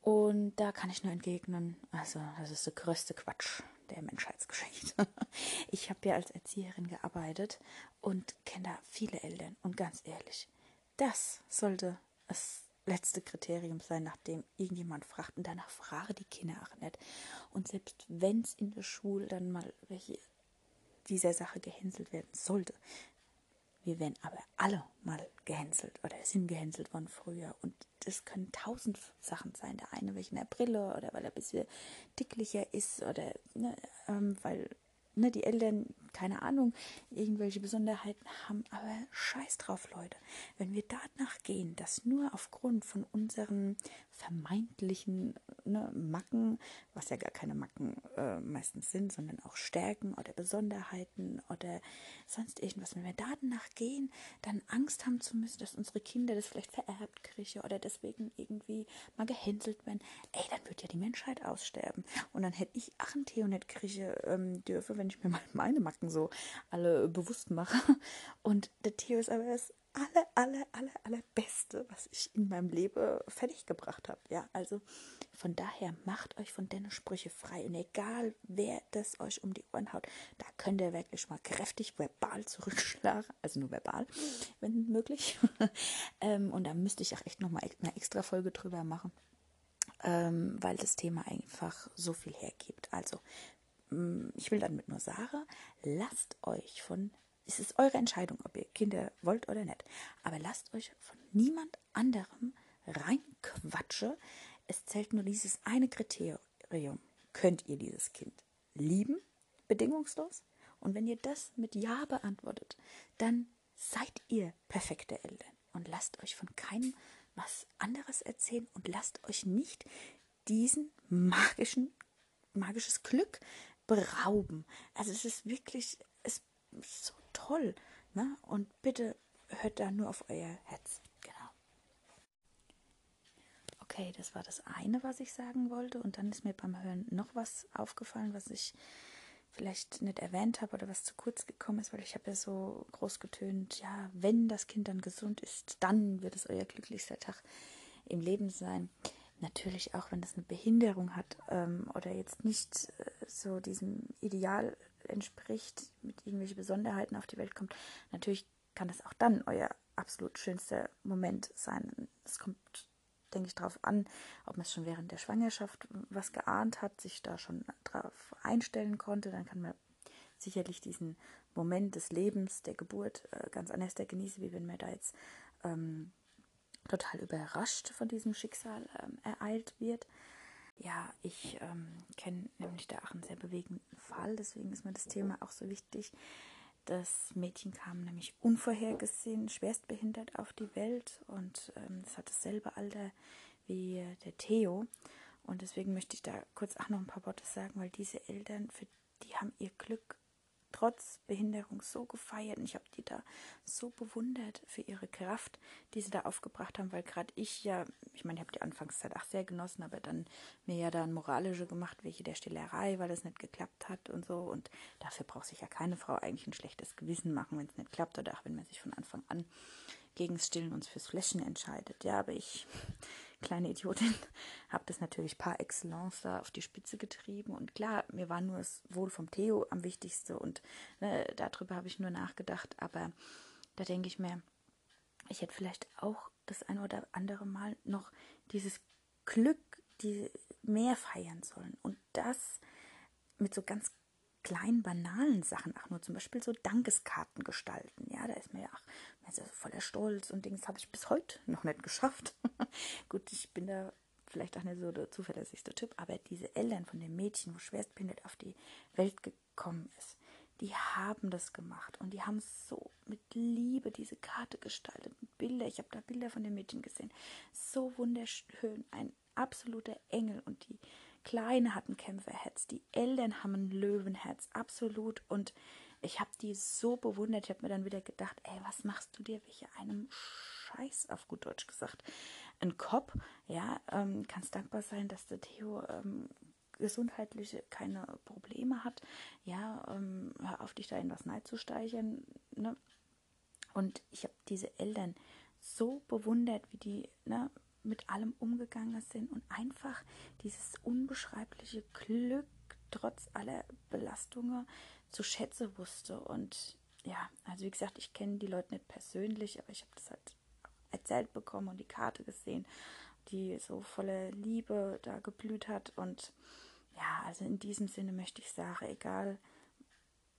Und da kann ich nur entgegnen, also das ist der größte Quatsch der Menschheitsgeschichte. Ich habe ja als Erzieherin gearbeitet und kenne da viele Eltern und ganz ehrlich, das sollte es letzte Kriterium sein, nachdem irgendjemand fragt. Und danach frage die Kinder auch nicht. Und selbst wenn es in der Schule dann mal welche dieser Sache gehänselt werden sollte, wir werden aber alle mal gehänselt oder sind gehänselt worden früher. Und das können tausend Sachen sein. Der eine wegen der Brille oder weil er ein bisschen dicklicher ist oder ne, ähm, weil ne, die Eltern, keine Ahnung, irgendwelche Besonderheiten haben, aber scheiß drauf, Leute. Wenn wir danach gehen, dass nur aufgrund von unseren vermeintlichen ne, Macken, was ja gar keine Macken äh, meistens sind, sondern auch Stärken oder Besonderheiten oder sonst irgendwas, wenn wir danach gehen, dann Angst haben zu müssen, dass unsere Kinder das vielleicht vererbt kriegen oder deswegen irgendwie mal gehänselt werden, ey, dann wird ja die Menschheit aussterben. Und dann hätte ich ach ein Theonet kriege ähm, dürfe, wenn ich mir mal meine Macken so alle bewusst mache. Und der Theo ist aber das aller, aller, aller, allerbeste, was ich in meinem Leben fertig gebracht habe. Ja, also von daher macht euch von den Sprüche frei. Und egal, wer das euch um die Ohren haut, da könnt ihr wirklich mal kräftig verbal zurückschlagen. Also nur verbal, wenn möglich. ähm, und da müsste ich auch echt nochmal eine extra Folge drüber machen. Ähm, weil das Thema einfach so viel hergibt. Also, ich will damit nur sagen, lasst euch von es ist eure Entscheidung, ob ihr Kinder wollt oder nicht. Aber lasst euch von niemand anderem reinquatsche. Es zählt nur dieses eine Kriterium. Könnt ihr dieses Kind lieben, bedingungslos? Und wenn ihr das mit Ja beantwortet, dann seid ihr perfekte Eltern. Und lasst euch von keinem was anderes erzählen und lasst euch nicht diesen magischen, magisches Glück berauben. Also es ist wirklich, es ist so toll. Ne? Und bitte hört da nur auf euer Herz. Genau. Okay, das war das eine, was ich sagen wollte. Und dann ist mir beim Hören noch was aufgefallen, was ich vielleicht nicht erwähnt habe oder was zu kurz gekommen ist, weil ich habe ja so groß getönt, ja, wenn das Kind dann gesund ist, dann wird es euer glücklichster Tag im Leben sein. Natürlich auch, wenn das eine Behinderung hat ähm, oder jetzt nicht äh, so diesem Ideal entspricht, mit irgendwelchen Besonderheiten auf die Welt kommt, natürlich kann das auch dann euer absolut schönster Moment sein. Es kommt, denke ich, darauf an, ob man es schon während der Schwangerschaft was geahnt hat, sich da schon darauf einstellen konnte. Dann kann man sicherlich diesen Moment des Lebens, der Geburt, äh, ganz anders genießen, wie wenn man da jetzt ähm, total überrascht von diesem Schicksal ähm, ereilt wird. Ja, ich ähm, kenne nämlich da auch einen sehr bewegenden Fall, deswegen ist mir das Thema auch so wichtig. Das Mädchen kam nämlich unvorhergesehen, schwerstbehindert auf die Welt und ähm, es hat dasselbe Alter wie der Theo. Und deswegen möchte ich da kurz auch noch ein paar Worte sagen, weil diese Eltern, für die haben ihr Glück trotz Behinderung so gefeiert und ich habe die da so bewundert für ihre Kraft, die sie da aufgebracht haben, weil gerade ich ja, ich meine, ich habe die Anfangszeit auch sehr genossen, aber dann mir ja dann moralische gemacht, welche der Stillerei, weil es nicht geklappt hat und so und dafür braucht sich ja keine Frau eigentlich ein schlechtes Gewissen machen, wenn es nicht klappt oder auch wenn man sich von Anfang an gegen Stillen und fürs Flächen entscheidet. Ja, aber ich kleine Idiotin, habe das natürlich par excellence da auf die Spitze getrieben. Und klar, mir war nur das Wohl vom Theo am wichtigsten und ne, darüber habe ich nur nachgedacht. Aber da denke ich mir, ich hätte vielleicht auch das ein oder andere Mal noch dieses Glück die mehr feiern sollen. Und das mit so ganz kleinen, banalen Sachen, auch nur zum Beispiel so Dankeskarten gestalten. Ja, da ist mir ja auch also voller Stolz und Dings habe ich bis heute noch nicht geschafft. Gut, ich bin da vielleicht auch nicht so der zuverlässigste Typ, aber diese Eltern von dem Mädchen, wo schwerstbehindert auf die Welt gekommen ist, die haben das gemacht und die haben so mit Liebe diese Karte gestaltet, mit Bilder. Ich habe da Bilder von dem Mädchen gesehen. So wunderschön, ein absoluter Engel und die Kleine hat ein Kämpferherz, die Eltern haben ein Löwenherz, absolut. Und ich habe die so bewundert. Ich habe mir dann wieder gedacht, ey, was machst du dir welche einem Scheiß, auf gut Deutsch gesagt, ein Kopf, ja, ähm, kannst dankbar sein, dass der Theo ähm, gesundheitliche keine Probleme hat, ja, ähm, hör auf dich da in was Neid zu steichern, ne? Und ich habe diese Eltern so bewundert, wie die, ne, mit allem umgegangen sind und einfach dieses unbeschreibliche Glück trotz aller Belastungen zu schätzen wusste. Und ja, also wie gesagt, ich kenne die Leute nicht persönlich, aber ich habe das halt erzählt bekommen und die Karte gesehen, die so voller Liebe da geblüht hat. Und ja, also in diesem Sinne möchte ich sagen, egal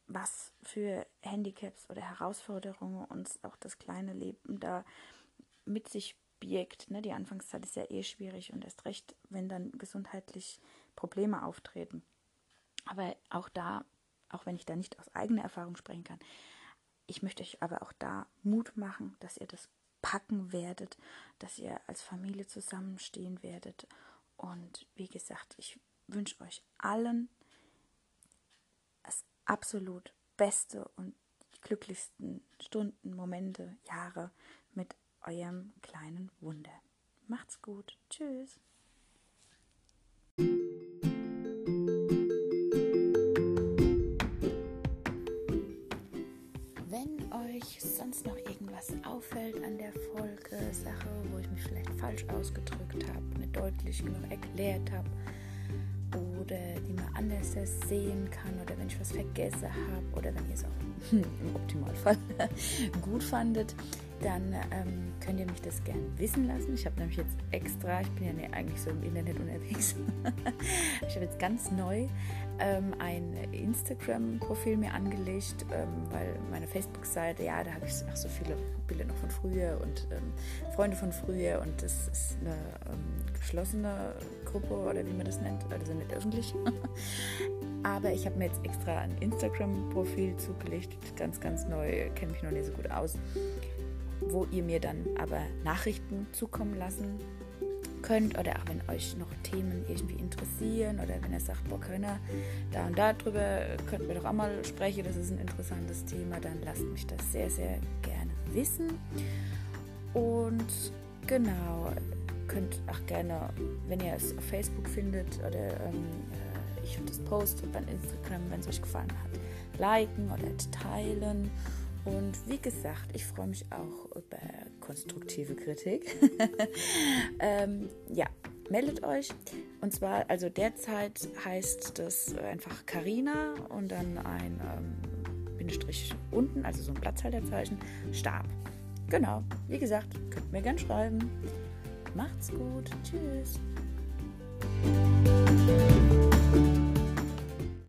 was für Handicaps oder Herausforderungen uns auch das kleine Leben da mit sich birgt. Ne? Die Anfangszeit ist ja eh schwierig und erst recht, wenn dann gesundheitlich Probleme auftreten. Aber auch da, auch wenn ich da nicht aus eigener Erfahrung sprechen kann, ich möchte euch aber auch da Mut machen, dass ihr das packen werdet, dass ihr als Familie zusammenstehen werdet. Und wie gesagt, ich wünsche euch allen das absolut beste und glücklichsten Stunden, Momente, Jahre eurem kleinen Wunder. Macht's gut. Tschüss. Wenn euch sonst noch irgendwas auffällt an der Folge, Sache, wo ich mich vielleicht falsch ausgedrückt habe, nicht deutlich genug erklärt habe, oder die man anders sehen kann oder wenn ich was vergessen habe oder wenn ihr es auch im Optimalfall gut fandet, dann ähm, könnt ihr mich das gerne wissen lassen. Ich habe nämlich jetzt extra, ich bin ja nicht eigentlich so im Internet unterwegs, ich habe jetzt ganz neu ähm, ein Instagram-Profil mir angelegt, ähm, weil meine Facebook-Seite, ja, da habe ich ach, so viele Bilder noch von früher und ähm, Freunde von früher und das ist eine ähm, geschlossene Gruppe oder wie man das nennt, also nicht öffentlich. Aber ich habe mir jetzt extra ein Instagram-Profil zugelegt, ganz, ganz neu, kenne mich noch nicht so gut aus wo ihr mir dann aber Nachrichten zukommen lassen könnt oder auch wenn euch noch Themen irgendwie interessieren oder wenn ihr sagt, boah, können da und da drüber, könnten wir doch auch mal sprechen, das ist ein interessantes Thema, dann lasst mich das sehr, sehr gerne wissen. Und genau, könnt auch gerne, wenn ihr es auf Facebook findet oder ähm, äh, ich das poste bei Instagram, wenn es euch gefallen hat, liken oder teilen. Und wie gesagt, ich freue mich auch über konstruktive Kritik. ähm, ja, meldet euch. Und zwar, also derzeit heißt das einfach Carina und dann ein ähm, Bindestrich unten, also so ein Platzhalterzeichen, Stab. Genau, wie gesagt, könnt mir gern schreiben. Macht's gut. Tschüss.